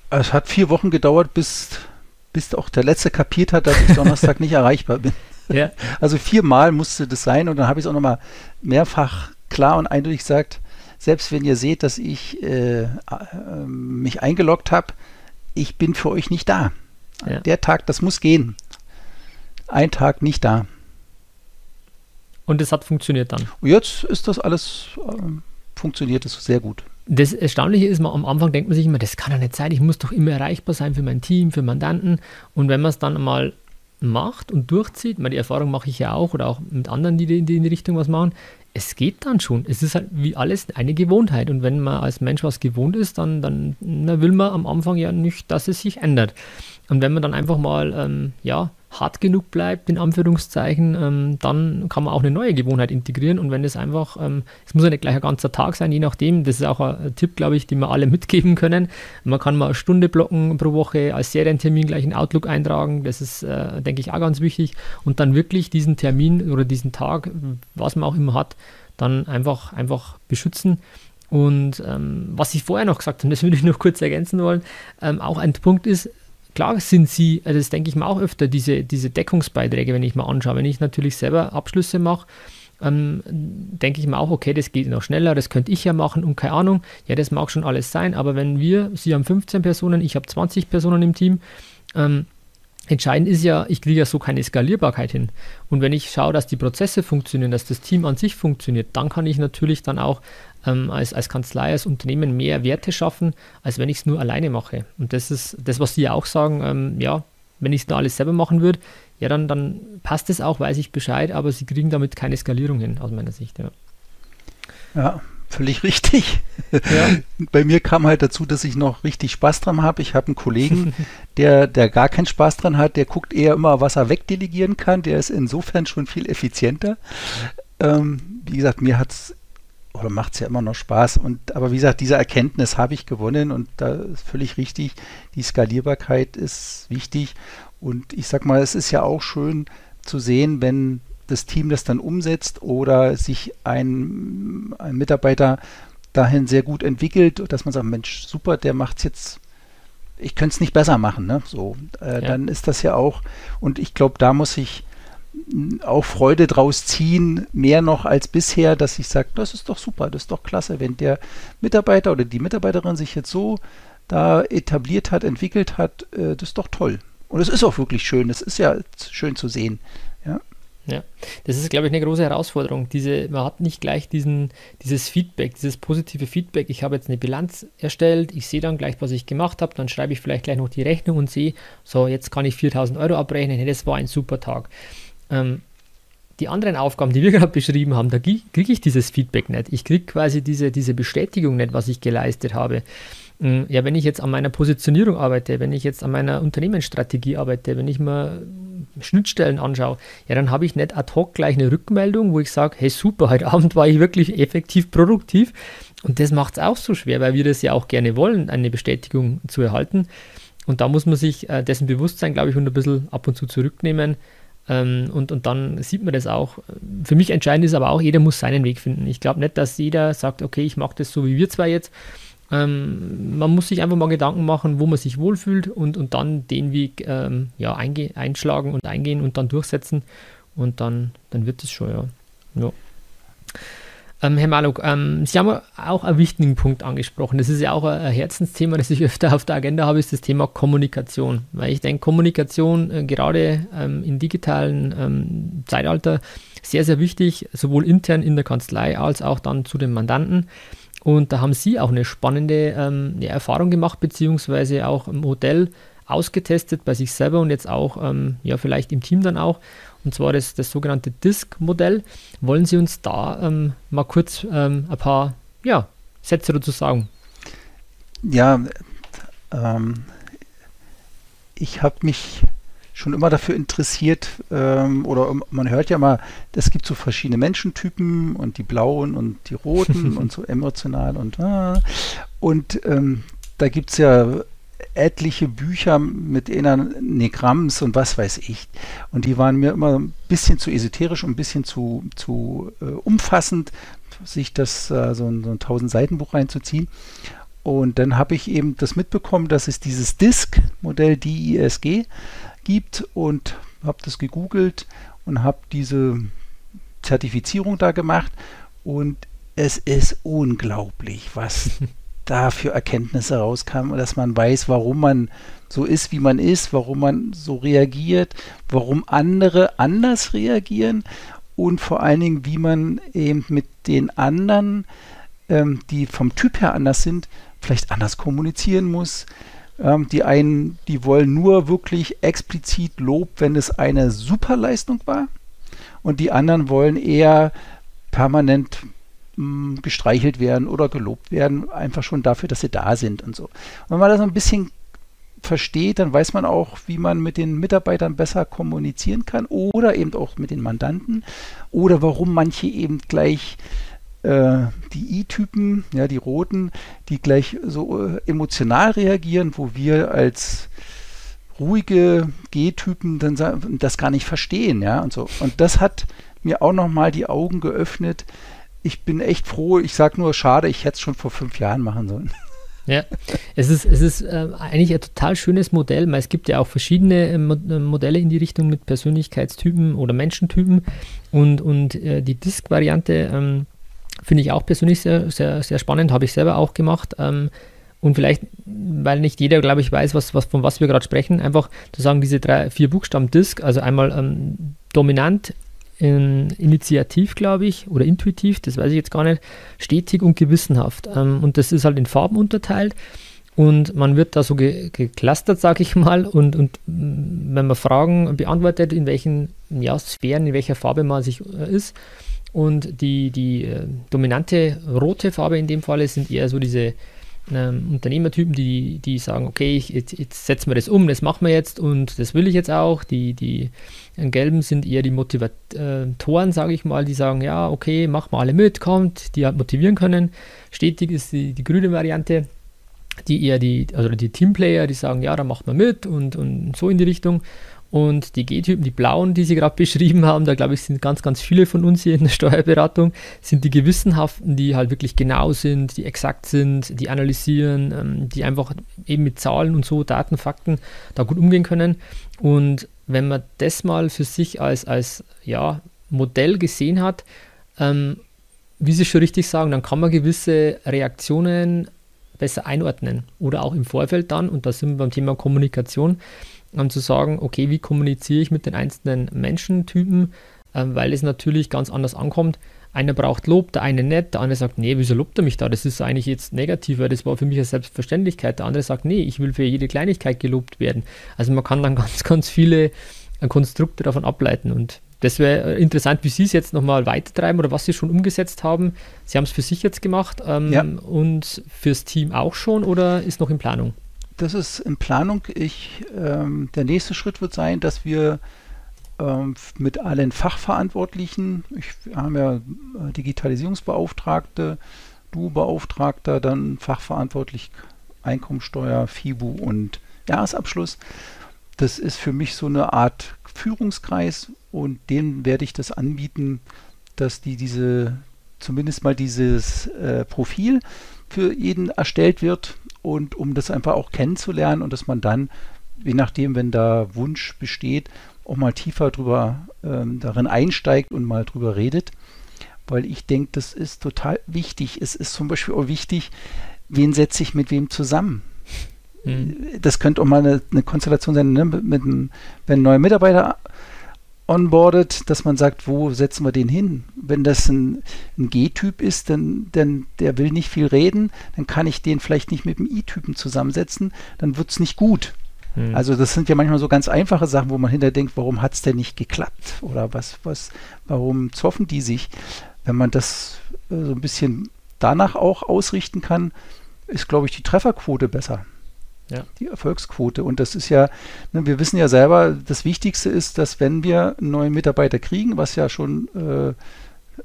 Es hat vier Wochen gedauert, bis, bis auch der Letzte kapiert hat, dass ich Donnerstag nicht erreichbar bin. Ja. Also viermal musste das sein und dann habe ich es auch nochmal mehrfach klar und eindeutig gesagt, selbst wenn ihr seht, dass ich äh, äh, mich eingeloggt habe, ich bin für euch nicht da. Ja. Der Tag, das muss gehen. Ein Tag nicht da. Und es hat funktioniert dann. Und jetzt ist das alles, äh, funktioniert es sehr gut. Das Erstaunliche ist, man, am Anfang denkt man sich immer, das kann ja nicht sein, ich muss doch immer erreichbar sein für mein Team, für Mandanten. Und wenn man es dann mal macht und durchzieht, meine, die Erfahrung mache ich ja auch oder auch mit anderen, die, die in die Richtung was machen, es geht dann schon. Es ist halt wie alles eine Gewohnheit. Und wenn man als Mensch was gewohnt ist, dann, dann will man am Anfang ja nicht, dass es sich ändert. Und wenn man dann einfach mal, ähm, ja, hart genug bleibt, in Anführungszeichen, ähm, dann kann man auch eine neue Gewohnheit integrieren. Und wenn es einfach, ähm, es muss ja nicht gleich ein ganzer Tag sein, je nachdem, das ist auch ein Tipp, glaube ich, den wir alle mitgeben können. Man kann mal eine Stunde blocken pro Woche als Serientermin gleich in Outlook eintragen. Das ist, äh, denke ich, auch ganz wichtig. Und dann wirklich diesen Termin oder diesen Tag, was man auch immer hat, dann einfach, einfach beschützen. Und ähm, was ich vorher noch gesagt habe, das würde ich noch kurz ergänzen wollen, ähm, auch ein Punkt ist, klar sind sie, also das denke ich mir auch öfter, diese, diese Deckungsbeiträge, wenn ich mal anschaue. Wenn ich natürlich selber Abschlüsse mache, ähm, denke ich mir auch, okay, das geht noch schneller, das könnte ich ja machen und keine Ahnung. Ja, das mag schon alles sein, aber wenn wir, Sie haben 15 Personen, ich habe 20 Personen im Team, ähm, Entscheidend ist ja, ich kriege ja so keine Skalierbarkeit hin. Und wenn ich schaue, dass die Prozesse funktionieren, dass das Team an sich funktioniert, dann kann ich natürlich dann auch ähm, als, als Kanzlei, als Unternehmen mehr Werte schaffen, als wenn ich es nur alleine mache. Und das ist das, was Sie ja auch sagen, ähm, ja, wenn ich es nur alles selber machen würde, ja, dann, dann passt es auch, weiß ich Bescheid, aber Sie kriegen damit keine Skalierung hin, aus meiner Sicht. Ja, ja völlig richtig. Ja. Bei mir kam halt dazu, dass ich noch richtig Spaß dran habe. Ich habe einen Kollegen, der, der gar keinen Spaß dran hat, der guckt eher immer, was er wegdelegieren kann. Der ist insofern schon viel effizienter. Ähm, wie gesagt, mir hat es oder macht es ja immer noch Spaß. Und aber wie gesagt, diese Erkenntnis habe ich gewonnen und da ist völlig richtig. Die Skalierbarkeit ist wichtig. Und ich sag mal, es ist ja auch schön zu sehen, wenn das Team das dann umsetzt oder sich ein, ein Mitarbeiter dahin sehr gut entwickelt, dass man sagt, Mensch, super, der macht es jetzt, ich könnte es nicht besser machen, ne? So, äh, ja. dann ist das ja auch, und ich glaube, da muss ich auch Freude draus ziehen, mehr noch als bisher, dass ich sage, das ist doch super, das ist doch klasse, wenn der Mitarbeiter oder die Mitarbeiterin sich jetzt so da etabliert hat, entwickelt hat, äh, das ist doch toll. Und es ist auch wirklich schön, das ist ja schön zu sehen. Ja. Ja, das ist, glaube ich, eine große Herausforderung. Diese, man hat nicht gleich diesen, dieses Feedback, dieses positive Feedback. Ich habe jetzt eine Bilanz erstellt, ich sehe dann gleich, was ich gemacht habe, dann schreibe ich vielleicht gleich noch die Rechnung und sehe, so, jetzt kann ich 4000 Euro abrechnen, das war ein super Tag. Ähm, die anderen Aufgaben, die wir gerade beschrieben haben, da kriege ich dieses Feedback nicht. Ich kriege quasi diese, diese Bestätigung nicht, was ich geleistet habe. Hm, ja, wenn ich jetzt an meiner Positionierung arbeite, wenn ich jetzt an meiner Unternehmensstrategie arbeite, wenn ich mir Schnittstellen anschaue, ja, dann habe ich nicht ad hoc gleich eine Rückmeldung, wo ich sage, hey super, heute Abend war ich wirklich effektiv produktiv. Und das macht es auch so schwer, weil wir das ja auch gerne wollen, eine Bestätigung zu erhalten. Und da muss man sich äh, dessen bewusst sein, glaube ich, und ein bisschen ab und zu zurücknehmen. Ähm, und, und dann sieht man das auch. Für mich entscheidend ist aber auch, jeder muss seinen Weg finden. Ich glaube nicht, dass jeder sagt, okay, ich mache das so wie wir zwei jetzt ähm, man muss sich einfach mal Gedanken machen, wo man sich wohlfühlt und, und dann den Weg ähm, ja, einschlagen und eingehen und dann durchsetzen und dann, dann wird es schon, ja. ja. Ähm, Herr Maluk, ähm, Sie haben auch einen wichtigen Punkt angesprochen. Das ist ja auch ein Herzensthema, das ich öfter auf der Agenda habe, ist das Thema Kommunikation. Weil ich denke, Kommunikation äh, gerade ähm, im digitalen ähm, Zeitalter sehr, sehr wichtig, sowohl intern in der Kanzlei als auch dann zu den Mandanten. Und da haben Sie auch eine spannende ähm, Erfahrung gemacht, beziehungsweise auch im Hotel ausgetestet bei sich selber und jetzt auch ähm, ja, vielleicht im Team dann auch. Und zwar das, das sogenannte Disk-Modell. Wollen Sie uns da ähm, mal kurz ähm, ein paar ja, Sätze dazu sagen? Ja, ähm, ich habe mich schon immer dafür interessiert, ähm, oder man hört ja mal, es gibt so verschiedene Menschentypen und die blauen und die roten und so emotional und ah, und ähm, da gibt es ja etliche Bücher mit Enagramms und was weiß ich. Und die waren mir immer ein bisschen zu esoterisch und ein bisschen zu, zu äh, umfassend, sich das äh, so ein, so ein 1000 Seiten Buch reinzuziehen. Und dann habe ich eben das mitbekommen, dass es dieses DISC-Modell DISG gibt und habe das gegoogelt und habe diese Zertifizierung da gemacht. Und es ist unglaublich, was da für Erkenntnisse rauskamen und dass man weiß, warum man so ist, wie man ist, warum man so reagiert, warum andere anders reagieren und vor allen Dingen, wie man eben mit den anderen, ähm, die vom Typ her anders sind, vielleicht anders kommunizieren muss, ähm, die einen, die wollen nur wirklich explizit Lob, wenn es eine Superleistung war. Und die anderen wollen eher permanent mh, mm, gestreichelt werden oder gelobt werden, einfach schon dafür, dass sie da sind und so. Und wenn man das ein bisschen versteht, dann weiß man auch, wie man mit den Mitarbeitern besser kommunizieren kann oder eben auch mit den Mandanten oder warum manche eben gleich die I-Typen, ja, die roten, die gleich so äh, emotional reagieren, wo wir als ruhige G-Typen dann das gar nicht verstehen, ja, und so. Und das hat mir auch nochmal die Augen geöffnet. Ich bin echt froh. Ich sage nur, schade, ich hätte es schon vor fünf Jahren machen sollen. Ja, es ist, es ist äh, eigentlich ein total schönes Modell. Es gibt ja auch verschiedene äh, Modelle in die Richtung mit Persönlichkeitstypen oder Menschentypen. Und, und äh, die Disk-Variante ähm, Finde ich auch persönlich sehr, sehr, sehr spannend, habe ich selber auch gemacht. Ähm, und vielleicht, weil nicht jeder, glaube ich, weiß, was, was, von was wir gerade sprechen, einfach zu sagen, diese drei, vier Buchstaben Disk, also einmal ähm, dominant, in, initiativ, glaube ich, oder intuitiv, das weiß ich jetzt gar nicht, stetig und gewissenhaft. Ähm, und das ist halt in Farben unterteilt. Und man wird da so ge geclustert, sage ich mal. Und, und wenn man Fragen beantwortet, in welchen ja, Sphären, in welcher Farbe man sich äh, ist. Und die, die äh, dominante rote Farbe in dem Fall sind eher so diese ähm, Unternehmertypen, die, die sagen, okay, ich, jetzt, jetzt setzen wir das um, das machen wir jetzt und das will ich jetzt auch. Die, die gelben sind eher die Motivatoren, sage ich mal, die sagen, ja, okay, machen wir alle mit, kommt, die halt motivieren können. Stetig ist die, die grüne Variante, die eher die, also die Teamplayer, die sagen, ja, da macht man mit und, und so in die Richtung. Und die G-Typen, die blauen, die Sie gerade beschrieben haben, da glaube ich, sind ganz, ganz viele von uns hier in der Steuerberatung, sind die gewissenhaften, die halt wirklich genau sind, die exakt sind, die analysieren, ähm, die einfach eben mit Zahlen und so, Daten, Fakten da gut umgehen können. Und wenn man das mal für sich als, als ja, Modell gesehen hat, ähm, wie Sie schon richtig sagen, dann kann man gewisse Reaktionen besser einordnen oder auch im Vorfeld dann, und da sind wir beim Thema Kommunikation, um zu sagen, okay, wie kommuniziere ich mit den einzelnen Menschentypen, ähm, weil es natürlich ganz anders ankommt. Einer braucht Lob, der eine nicht, der andere sagt, nee, wieso lobt er mich da? Das ist eigentlich jetzt negativ, weil das war für mich eine Selbstverständlichkeit. Der andere sagt, nee, ich will für jede Kleinigkeit gelobt werden. Also man kann dann ganz, ganz viele äh, Konstrukte davon ableiten und das wäre interessant, wie Sie es jetzt nochmal weitertreiben oder was Sie schon umgesetzt haben. Sie haben es für sich jetzt gemacht ähm, ja. und fürs Team auch schon oder ist noch in Planung? Das ist in Planung. Ich, ähm, der nächste Schritt wird sein, dass wir ähm, mit allen Fachverantwortlichen, ich, haben ja äh, Digitalisierungsbeauftragte, du Beauftragter, dann fachverantwortlich Einkommensteuer, FIBU und Jahresabschluss. Das ist für mich so eine Art Führungskreis und denen werde ich das anbieten, dass die diese, zumindest mal dieses äh, Profil für jeden erstellt wird und um das einfach auch kennenzulernen und dass man dann, je nachdem, wenn da Wunsch besteht, auch mal tiefer drüber ähm, darin einsteigt und mal drüber redet, weil ich denke, das ist total wichtig. Es ist zum Beispiel auch wichtig, wen setze ich mit wem zusammen. Hm. Das könnte auch mal eine, eine Konstellation sein, ne? mit, mit, wenn ein neuer Mitarbeiter onboardet, dass man sagt, wo setzen wir den hin? Wenn das ein, ein G-Typ ist, dann, dann der will nicht viel reden, dann kann ich den vielleicht nicht mit dem I-Typen zusammensetzen, dann wird es nicht gut. Hm. Also das sind ja manchmal so ganz einfache Sachen, wo man hinter denkt, warum hat es denn nicht geklappt? Oder was, was, warum zoffen die sich? Wenn man das äh, so ein bisschen danach auch ausrichten kann, ist, glaube ich, die Trefferquote besser. Ja. Die Erfolgsquote. Und das ist ja, ne, wir wissen ja selber, das Wichtigste ist, dass wenn wir einen neuen Mitarbeiter kriegen, was ja schon äh,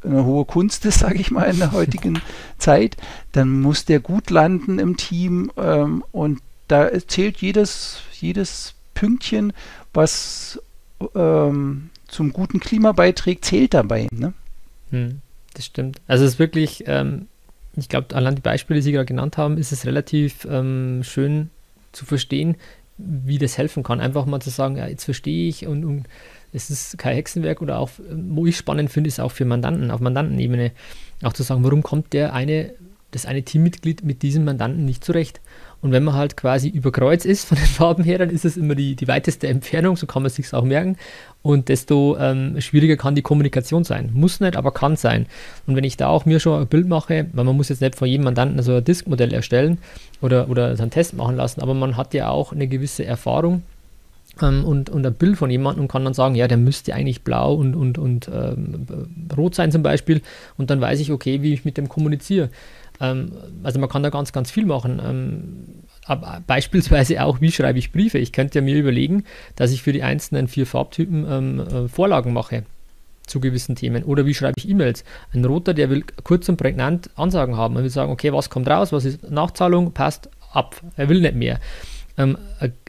eine hohe Kunst ist, sage ich mal, in der heutigen Zeit, dann muss der gut landen im Team ähm, und da zählt jedes, jedes Pünktchen, was ähm, zum guten Klima beiträgt, zählt dabei. Ne? Hm, das stimmt. Also es ist wirklich, ähm, ich glaube, allein die Beispiele, die Sie gerade genannt haben, ist es relativ ähm, schön zu verstehen, wie das helfen kann. Einfach mal zu sagen, ja, jetzt verstehe ich und, und es ist kein Hexenwerk oder auch, wo ich spannend finde, ist auch für Mandanten, auf Mandantenebene, auch zu sagen, warum kommt der eine, das eine Teammitglied mit diesem Mandanten nicht zurecht? Und wenn man halt quasi über Kreuz ist von den Farben her, dann ist es immer die, die weiteste Entfernung, so kann man sich auch merken. Und desto ähm, schwieriger kann die Kommunikation sein. Muss nicht, aber kann sein. Und wenn ich da auch mir schon ein Bild mache, weil man muss jetzt nicht von jedem Mandanten so ein Diskmodell erstellen oder, oder so einen Test machen lassen, aber man hat ja auch eine gewisse Erfahrung ähm, und, und ein Bild von jemandem und kann dann sagen, ja, der müsste eigentlich blau und, und, und ähm, rot sein zum Beispiel. Und dann weiß ich, okay, wie ich mit dem kommuniziere. Ähm, also man kann da ganz, ganz viel machen. Ähm, beispielsweise auch, wie schreibe ich Briefe. Ich könnte ja mir überlegen, dass ich für die einzelnen vier Farbtypen ähm, äh, Vorlagen mache zu gewissen Themen. Oder wie schreibe ich E-Mails? Ein Roter, der will kurz und prägnant Ansagen haben. Er will sagen, okay, was kommt raus, was ist Nachzahlung, passt ab. Er will nicht mehr. Ähm,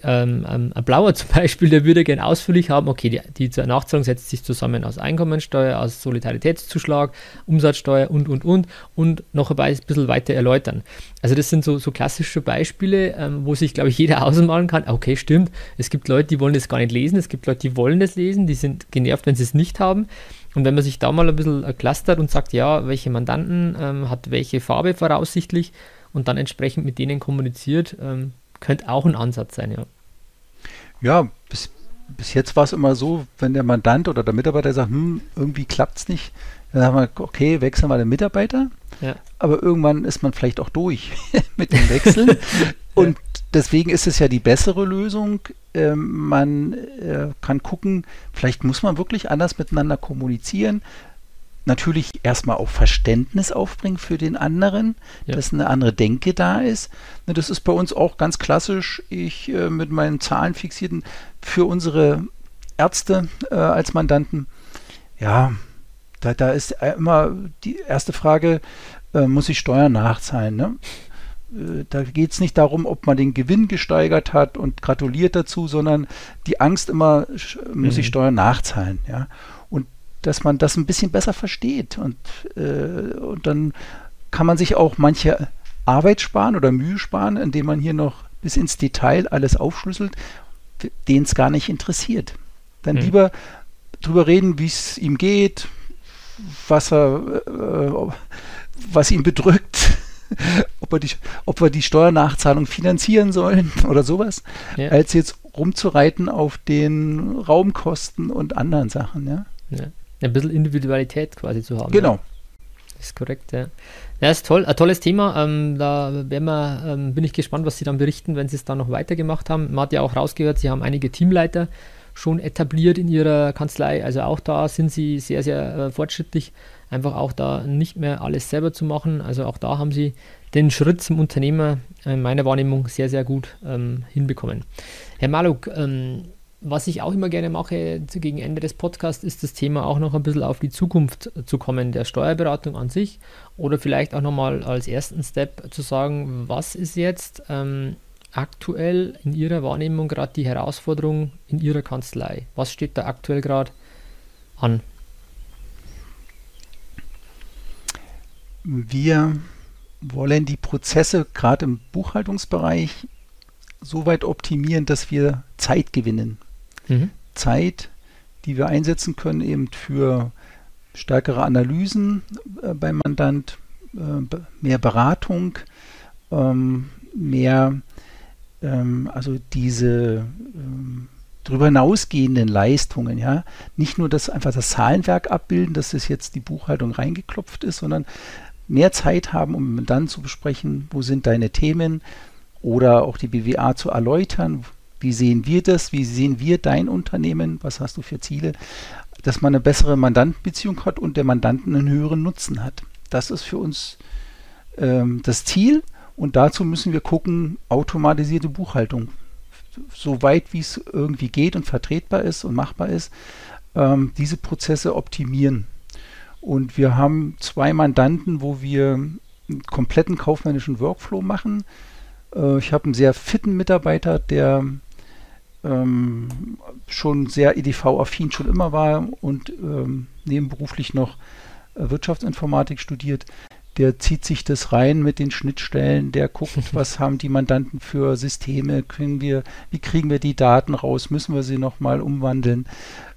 ähm, ähm, ein Blauer zum Beispiel, der würde gerne ausführlich haben, okay, die, die Nachzahlung setzt sich zusammen aus Einkommensteuer, aus Solidaritätszuschlag, Umsatzsteuer und, und, und und noch ein bisschen weiter erläutern. Also das sind so, so klassische Beispiele, ähm, wo sich, glaube ich, jeder ausmalen kann, okay, stimmt, es gibt Leute, die wollen das gar nicht lesen, es gibt Leute, die wollen das lesen, die sind genervt, wenn sie es nicht haben. Und wenn man sich da mal ein bisschen clustert und sagt, ja, welche Mandanten ähm, hat welche Farbe voraussichtlich, und dann entsprechend mit denen kommuniziert. Ähm, könnte auch ein Ansatz sein, ja. Ja, bis, bis jetzt war es immer so, wenn der Mandant oder der Mitarbeiter sagt, hm, irgendwie klappt es nicht, dann sagen wir, okay, wechseln wir den Mitarbeiter. Ja. Aber irgendwann ist man vielleicht auch durch mit dem Wechsel. Und deswegen ist es ja die bessere Lösung. Ähm, man äh, kann gucken, vielleicht muss man wirklich anders miteinander kommunizieren. Natürlich erstmal auch Verständnis aufbringen für den anderen, ja. dass eine andere Denke da ist. Ne, das ist bei uns auch ganz klassisch. Ich äh, mit meinen Zahlen fixierten für unsere Ärzte äh, als Mandanten. Ja, da, da ist immer die erste Frage, äh, muss ich Steuern nachzahlen? Ne? Äh, da geht es nicht darum, ob man den Gewinn gesteigert hat und gratuliert dazu, sondern die Angst immer, muss ich mhm. Steuern nachzahlen. Ja? Dass man das ein bisschen besser versteht. Und, äh, und dann kann man sich auch manche Arbeit sparen oder Mühe sparen, indem man hier noch bis ins Detail alles aufschlüsselt, den es gar nicht interessiert. Dann mhm. lieber drüber reden, wie es ihm geht, was er, äh, was ihn bedrückt, ob, wir die, ob wir die Steuernachzahlung finanzieren sollen oder sowas, ja. als jetzt rumzureiten auf den Raumkosten und anderen Sachen, ja. ja. Ein bisschen Individualität quasi zu haben. Genau. Ja. Das ist korrekt, ja. Ja, ist toll, ein tolles Thema. Ähm, da wir, ähm, bin ich gespannt, was Sie dann berichten, wenn Sie es dann noch weitergemacht haben. Man hat ja auch rausgehört, Sie haben einige Teamleiter schon etabliert in Ihrer Kanzlei. Also auch da sind Sie sehr, sehr äh, fortschrittlich einfach auch da nicht mehr alles selber zu machen. Also auch da haben sie den Schritt zum Unternehmer in meiner Wahrnehmung sehr, sehr gut ähm, hinbekommen. Herr Maluk, ähm, was ich auch immer gerne mache gegen Ende des Podcasts, ist das Thema auch noch ein bisschen auf die Zukunft zu kommen, der Steuerberatung an sich oder vielleicht auch nochmal als ersten Step zu sagen, was ist jetzt ähm, aktuell in Ihrer Wahrnehmung gerade die Herausforderung in Ihrer Kanzlei? Was steht da aktuell gerade an? wir wollen die Prozesse gerade im Buchhaltungsbereich so weit optimieren, dass wir Zeit gewinnen. Mhm. Zeit, die wir einsetzen können eben für stärkere Analysen äh, beim Mandant, äh, mehr Beratung, ähm, mehr, ähm, also diese ähm, darüber hinausgehenden Leistungen, ja, nicht nur das einfach das Zahlenwerk abbilden, dass es jetzt die Buchhaltung reingeklopft ist, sondern mehr Zeit haben, um dann zu besprechen, wo sind deine Themen oder auch die BWA zu erläutern, wie sehen wir das, wie sehen wir dein Unternehmen, was hast du für Ziele, dass man eine bessere Mandantenbeziehung hat und der Mandanten einen höheren Nutzen hat. Das ist für uns ähm, das Ziel und dazu müssen wir gucken, automatisierte Buchhaltung, so weit wie es irgendwie geht und vertretbar ist und machbar ist, ähm, diese Prozesse optimieren. Und wir haben zwei Mandanten, wo wir einen kompletten kaufmännischen Workflow machen. Äh, ich habe einen sehr fitten Mitarbeiter, der ähm, schon sehr EDV-affin schon immer war und ähm, nebenberuflich noch äh, Wirtschaftsinformatik studiert. Der zieht sich das rein mit den Schnittstellen, der guckt, was haben die Mandanten für Systeme, kriegen wir, wie kriegen wir die Daten raus, müssen wir sie nochmal umwandeln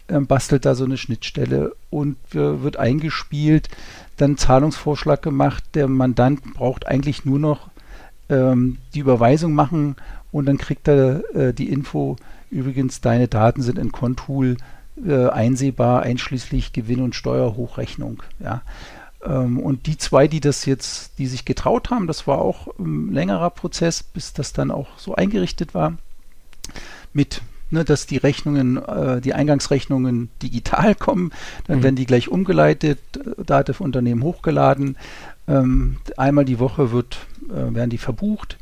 ähm, bastelt da so eine Schnittstelle und äh, wird eingespielt, dann Zahlungsvorschlag gemacht. Der Mandant braucht eigentlich nur noch ähm, die Überweisung machen und dann kriegt er äh, die Info, übrigens, deine Daten sind in Contool äh, einsehbar, einschließlich Gewinn- und Steuerhochrechnung. Ja. Ähm, und die zwei, die das jetzt, die sich getraut haben, das war auch ein längerer Prozess, bis das dann auch so eingerichtet war mit ne, dass die Rechnungen, äh, die Eingangsrechnungen digital kommen. Dann mhm. werden die gleich umgeleitet, Dativ-Unternehmen hochgeladen. Ähm, einmal die Woche wird, äh, werden die verbucht,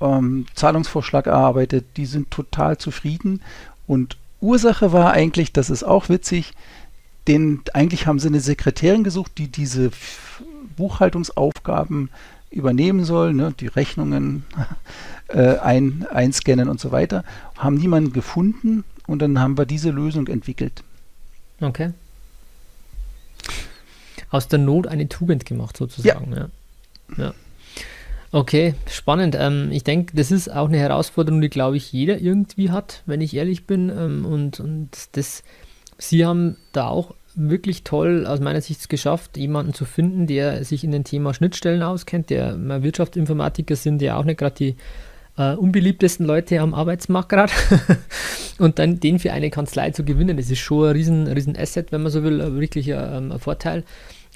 ähm, Zahlungsvorschlag erarbeitet. Die sind total zufrieden. Und Ursache war eigentlich, das ist auch witzig, den, eigentlich haben sie eine Sekretärin gesucht, die diese Buchhaltungsaufgaben übernehmen soll, ne, die Rechnungen äh, ein, einscannen und so weiter. Haben niemanden gefunden und dann haben wir diese Lösung entwickelt. Okay. Aus der Not eine Tugend gemacht, sozusagen. Ja. ja. ja. Okay, spannend. Ähm, ich denke, das ist auch eine Herausforderung, die, glaube ich, jeder irgendwie hat, wenn ich ehrlich bin. Ähm, und, und das, Sie haben da auch wirklich toll aus meiner Sicht geschafft, jemanden zu finden, der sich in dem Thema Schnittstellen auskennt, der Wirtschaftsinformatiker sind, ja auch nicht gerade die äh, unbeliebtesten Leute am Arbeitsmarkt gerade. und dann den für eine Kanzlei zu gewinnen, das ist schon ein riesen, riesen Asset, wenn man so will, wirklich ein, ein Vorteil.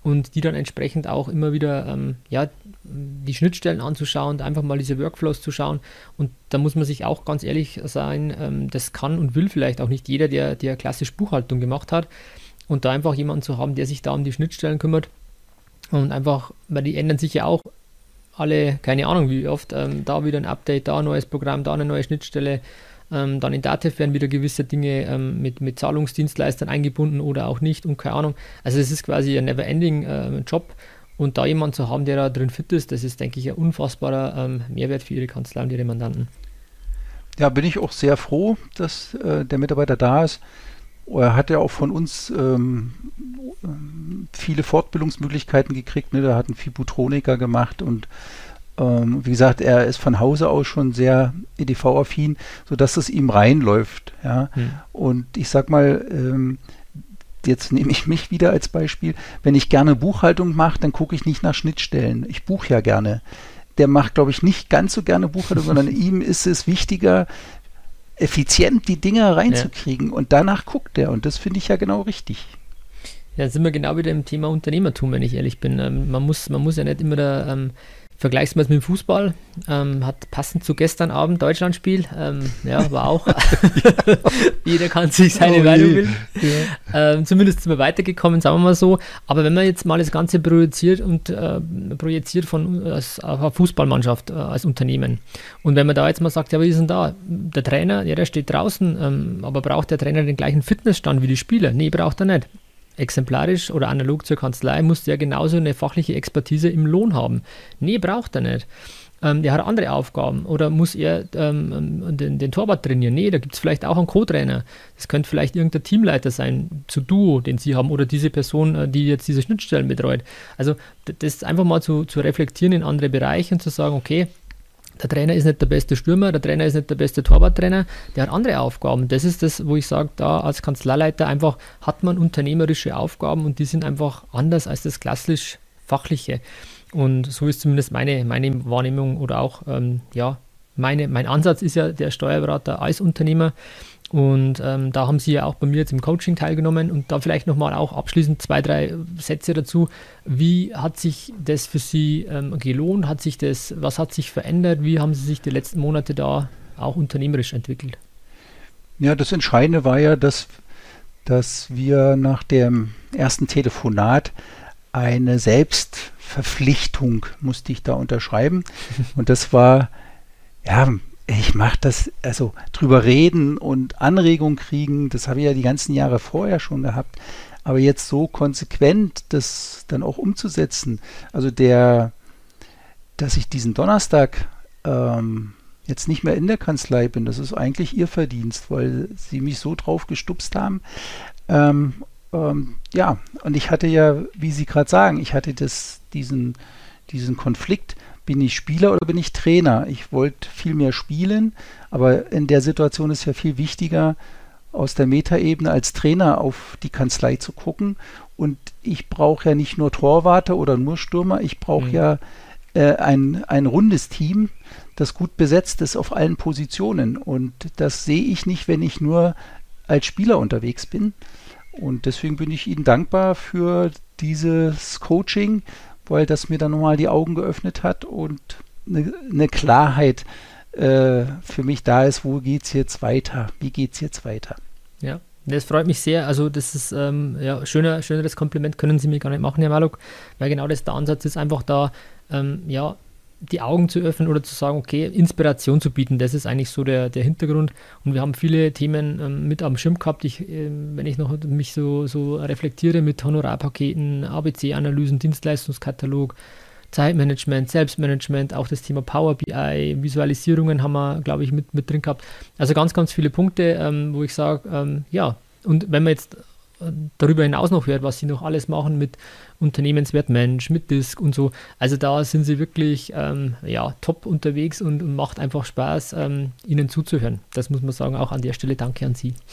Und die dann entsprechend auch immer wieder ähm, ja, die Schnittstellen anzuschauen, einfach mal diese Workflows zu schauen. Und da muss man sich auch ganz ehrlich sein, ähm, das kann und will vielleicht auch nicht jeder, der, der klassisch Buchhaltung gemacht hat. Und da einfach jemanden zu haben, der sich da um die Schnittstellen kümmert. Und einfach, weil die ändern sich ja auch alle, keine Ahnung wie oft, ähm, da wieder ein Update, da ein neues Programm, da eine neue Schnittstelle. Ähm, dann in Datev werden wieder gewisse Dinge ähm, mit, mit Zahlungsdienstleistern eingebunden oder auch nicht und keine Ahnung. Also es ist quasi ein never-ending äh, Job und da jemanden zu haben, der da drin fit ist, das ist, denke ich, ein unfassbarer ähm, Mehrwert für Ihre Kanzlei und Ihre Mandanten. Ja, bin ich auch sehr froh, dass äh, der Mitarbeiter da ist. Er hat ja auch von uns ähm, viele Fortbildungsmöglichkeiten gekriegt. Ne? Da hat ein Fibutroniker gemacht und ähm, wie gesagt, er ist von Hause aus schon sehr EDV-affin, sodass es ihm reinläuft. Ja? Hm. Und ich sag mal, ähm, jetzt nehme ich mich wieder als Beispiel, wenn ich gerne Buchhaltung mache, dann gucke ich nicht nach Schnittstellen. Ich buche ja gerne. Der macht, glaube ich, nicht ganz so gerne Buchhaltung, sondern ihm ist es wichtiger, effizient die Dinge reinzukriegen. Ja. Und danach guckt er. Und das finde ich ja genau richtig. Ja, sind wir genau wieder im Thema Unternehmertum, wenn ich ehrlich bin. Ähm, man, muss, man muss ja nicht immer da ähm, Vergleichst mit dem Fußball, ähm, hat passend zu gestern Abend Deutschlandspiel, ähm, ja, war auch, jeder kann sich seine oh Meinung will. Ja. Ähm, zumindest sind wir weitergekommen, sagen wir mal so. Aber wenn man jetzt mal das Ganze projiziert und äh, projiziert von als, eine Fußballmannschaft äh, als Unternehmen und wenn man da jetzt mal sagt, ja, wie ist denn da? Der Trainer, ja, der steht draußen, ähm, aber braucht der Trainer den gleichen Fitnessstand wie die Spieler? Nee, braucht er nicht exemplarisch oder analog zur Kanzlei muss der genauso eine fachliche Expertise im Lohn haben. Nee, braucht er nicht. Ähm, der hat andere Aufgaben. Oder muss er ähm, den, den, Torwart trainieren? Nee, da gibt es vielleicht auch einen Co-Trainer. Das könnte vielleicht irgendein Teamleiter sein, zu Duo, den Sie haben, oder diese Person, äh, die jetzt diese Schnittstellen betreut. Also das einfach mal zu, zu reflektieren in andere Bereiche und zu sagen, okay, der Trainer ist nicht der beste Stürmer, der Trainer ist nicht der beste Torwarttrainer, der hat andere Aufgaben. Das ist das, wo ich sage, da als Kanzleileiter einfach hat man unternehmerische Aufgaben und die sind einfach anders als das klassisch fachliche. Und so ist zumindest meine, meine Wahrnehmung oder auch, ähm, ja, meine, mein Ansatz ist ja der Steuerberater als Unternehmer und ähm, da haben Sie ja auch bei mir jetzt im Coaching teilgenommen und da vielleicht nochmal auch abschließend zwei, drei Sätze dazu. Wie hat sich das für Sie ähm, gelohnt? Hat sich das, was hat sich verändert? Wie haben Sie sich die letzten Monate da auch unternehmerisch entwickelt? Ja, das Entscheidende war ja, dass, dass wir nach dem ersten Telefonat eine Selbstverpflichtung musste ich da unterschreiben. Und das war, ja, ich mache das, also drüber reden und Anregung kriegen, das habe ich ja die ganzen Jahre vorher schon gehabt. Aber jetzt so konsequent das dann auch umzusetzen, also der, dass ich diesen Donnerstag ähm, jetzt nicht mehr in der Kanzlei bin, das ist eigentlich ihr Verdienst, weil sie mich so drauf gestupst haben. Ähm, ähm, ja, und ich hatte ja, wie Sie gerade sagen, ich hatte das, diesen, diesen Konflikt bin ich Spieler oder bin ich Trainer? Ich wollte viel mehr spielen, aber in der Situation ist ja viel wichtiger, aus der Metaebene als Trainer auf die Kanzlei zu gucken. Und ich brauche ja nicht nur Torwarte oder nur Stürmer, ich brauche mhm. ja äh, ein, ein rundes Team, das gut besetzt ist auf allen Positionen. Und das sehe ich nicht, wenn ich nur als Spieler unterwegs bin. Und deswegen bin ich Ihnen dankbar für dieses Coaching weil das mir dann nochmal die Augen geöffnet hat und eine, eine Klarheit äh, für mich da ist, wo geht es jetzt weiter, wie geht es jetzt weiter. Ja, das freut mich sehr. Also das ist ähm, ja schöner, schöneres Kompliment können Sie mir gar nicht machen, Herr Maluk, weil genau das der Ansatz ist, einfach da ähm, ja die Augen zu öffnen oder zu sagen, okay, Inspiration zu bieten, das ist eigentlich so der, der Hintergrund. Und wir haben viele Themen ähm, mit am Schirm gehabt. Ich, äh, wenn ich noch mich so, so reflektiere mit Honorarpaketen, ABC-Analysen, Dienstleistungskatalog, Zeitmanagement, Selbstmanagement, auch das Thema Power BI, Visualisierungen haben wir, glaube ich, mit, mit drin gehabt. Also ganz, ganz viele Punkte, ähm, wo ich sage, ähm, ja, und wenn man jetzt darüber hinaus noch hört, was sie noch alles machen mit Unternehmenswert Mensch, mit Disk und so. Also da sind sie wirklich ähm, ja, top unterwegs und, und macht einfach Spaß, ähm, ihnen zuzuhören. Das muss man sagen, auch an der Stelle danke an Sie.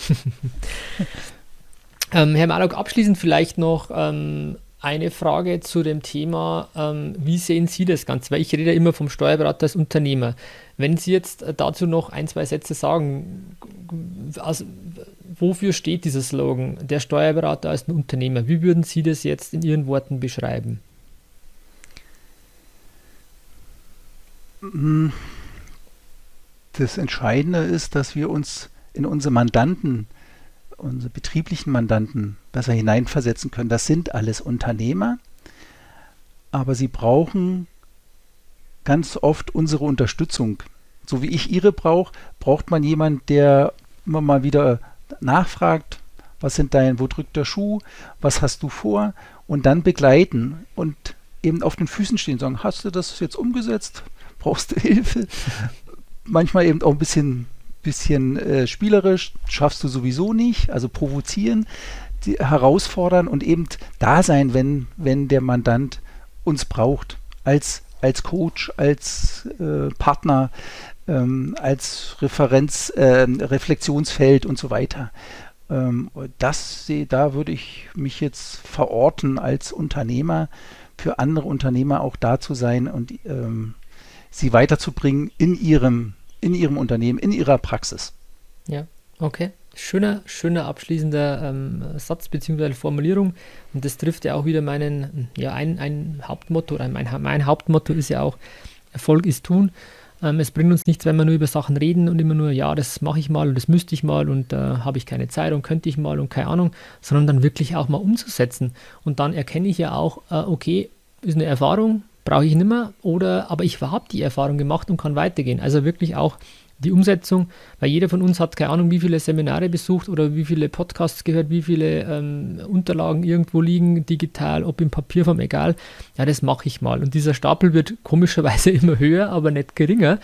Ähm, Herr Malok, abschließend vielleicht noch ähm, eine Frage zu dem Thema, ähm, wie sehen Sie das Ganze? Weil ich rede immer vom Steuerberater als Unternehmer. Wenn Sie jetzt dazu noch ein, zwei Sätze sagen, also, wofür steht dieser Slogan, der Steuerberater als ein Unternehmer? Wie würden Sie das jetzt in Ihren Worten beschreiben? Das Entscheidende ist, dass wir uns in unsere Mandanten unsere betrieblichen Mandanten besser hineinversetzen können. Das sind alles Unternehmer, aber sie brauchen ganz oft unsere Unterstützung. So wie ich ihre brauche, braucht man jemanden, der immer mal wieder nachfragt, was sind dein, wo drückt der Schuh, was hast du vor und dann begleiten und eben auf den Füßen stehen, sagen, hast du das jetzt umgesetzt? Brauchst du Hilfe? Manchmal eben auch ein bisschen bisschen äh, spielerisch, schaffst du sowieso nicht, also provozieren, die, herausfordern und eben da sein, wenn, wenn der Mandant uns braucht, als, als Coach, als äh, Partner, ähm, als Referenz, äh, Reflexionsfeld und so weiter. Ähm, das, da würde ich mich jetzt verorten als Unternehmer, für andere Unternehmer auch da zu sein und ähm, sie weiterzubringen in ihrem in ihrem Unternehmen, in ihrer Praxis. Ja, okay. Schöner, schöner abschließender ähm, Satz bzw. Formulierung. Und das trifft ja auch wieder meinen, ja, ein, ein Hauptmotto, oder mein, mein Hauptmotto ist ja auch, Erfolg ist tun. Ähm, es bringt uns nichts, wenn wir nur über Sachen reden und immer nur, ja, das mache ich mal und das müsste ich mal und äh, habe ich keine Zeit und könnte ich mal und keine Ahnung, sondern dann wirklich auch mal umzusetzen. Und dann erkenne ich ja auch, äh, okay, ist eine Erfahrung, brauche ich nicht mehr oder aber ich habe die Erfahrung gemacht und kann weitergehen. Also wirklich auch die Umsetzung, weil jeder von uns hat keine Ahnung, wie viele Seminare besucht oder wie viele Podcasts gehört, wie viele ähm, Unterlagen irgendwo liegen, digital, ob in Papierform, egal. Ja, das mache ich mal. Und dieser Stapel wird komischerweise immer höher, aber nicht geringer.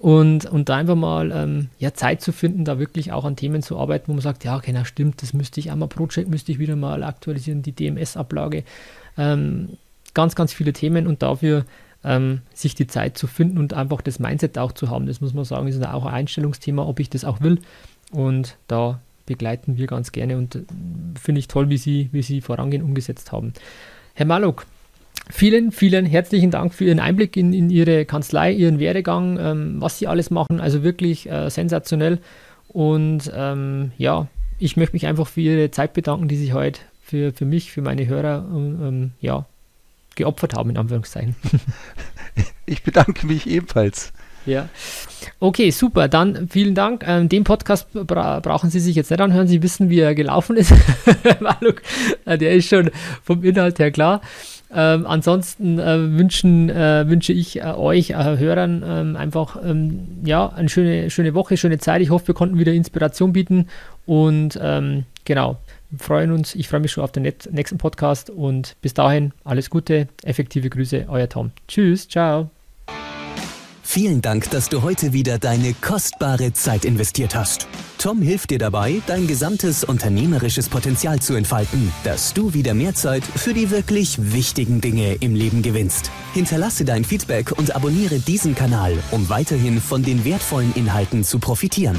Und, und da einfach mal ähm, ja, Zeit zu finden, da wirklich auch an Themen zu arbeiten, wo man sagt, ja, genau, stimmt, das müsste ich einmal Projekt, müsste ich wieder mal aktualisieren, die DMS-Ablage. Ähm, ganz, ganz viele Themen und dafür ähm, sich die Zeit zu finden und einfach das Mindset auch zu haben. Das muss man sagen, ist auch ein Einstellungsthema, ob ich das auch will. Und da begleiten wir ganz gerne und äh, finde ich toll, wie Sie, wie Sie vorangehen umgesetzt haben. Herr Maluk, vielen, vielen herzlichen Dank für Ihren Einblick in, in Ihre Kanzlei, Ihren Werdegang, ähm, was Sie alles machen. Also wirklich äh, sensationell. Und ähm, ja, ich möchte mich einfach für Ihre Zeit bedanken, die Sie heute für, für mich, für meine Hörer ähm, ja, geopfert haben, in Anführungszeichen. Ich bedanke mich ebenfalls. Ja. Okay, super. Dann vielen Dank. Ähm, den Podcast bra brauchen Sie sich jetzt nicht anhören. Sie wissen, wie er gelaufen ist. Äh, der ist schon vom Inhalt her klar. Ähm, ansonsten äh, wünschen, äh, wünsche ich äh, euch äh, Hörern ähm, einfach ähm, ja, eine schöne, schöne Woche, schöne Zeit. Ich hoffe, wir konnten wieder Inspiration bieten. Und ähm, genau, freuen uns. Ich freue mich schon auf den nächsten Podcast und bis dahin alles Gute, effektive Grüße, euer Tom. Tschüss, ciao. Vielen Dank, dass du heute wieder deine kostbare Zeit investiert hast. Tom hilft dir dabei, dein gesamtes unternehmerisches Potenzial zu entfalten, dass du wieder mehr Zeit für die wirklich wichtigen Dinge im Leben gewinnst. Hinterlasse dein Feedback und abonniere diesen Kanal, um weiterhin von den wertvollen Inhalten zu profitieren.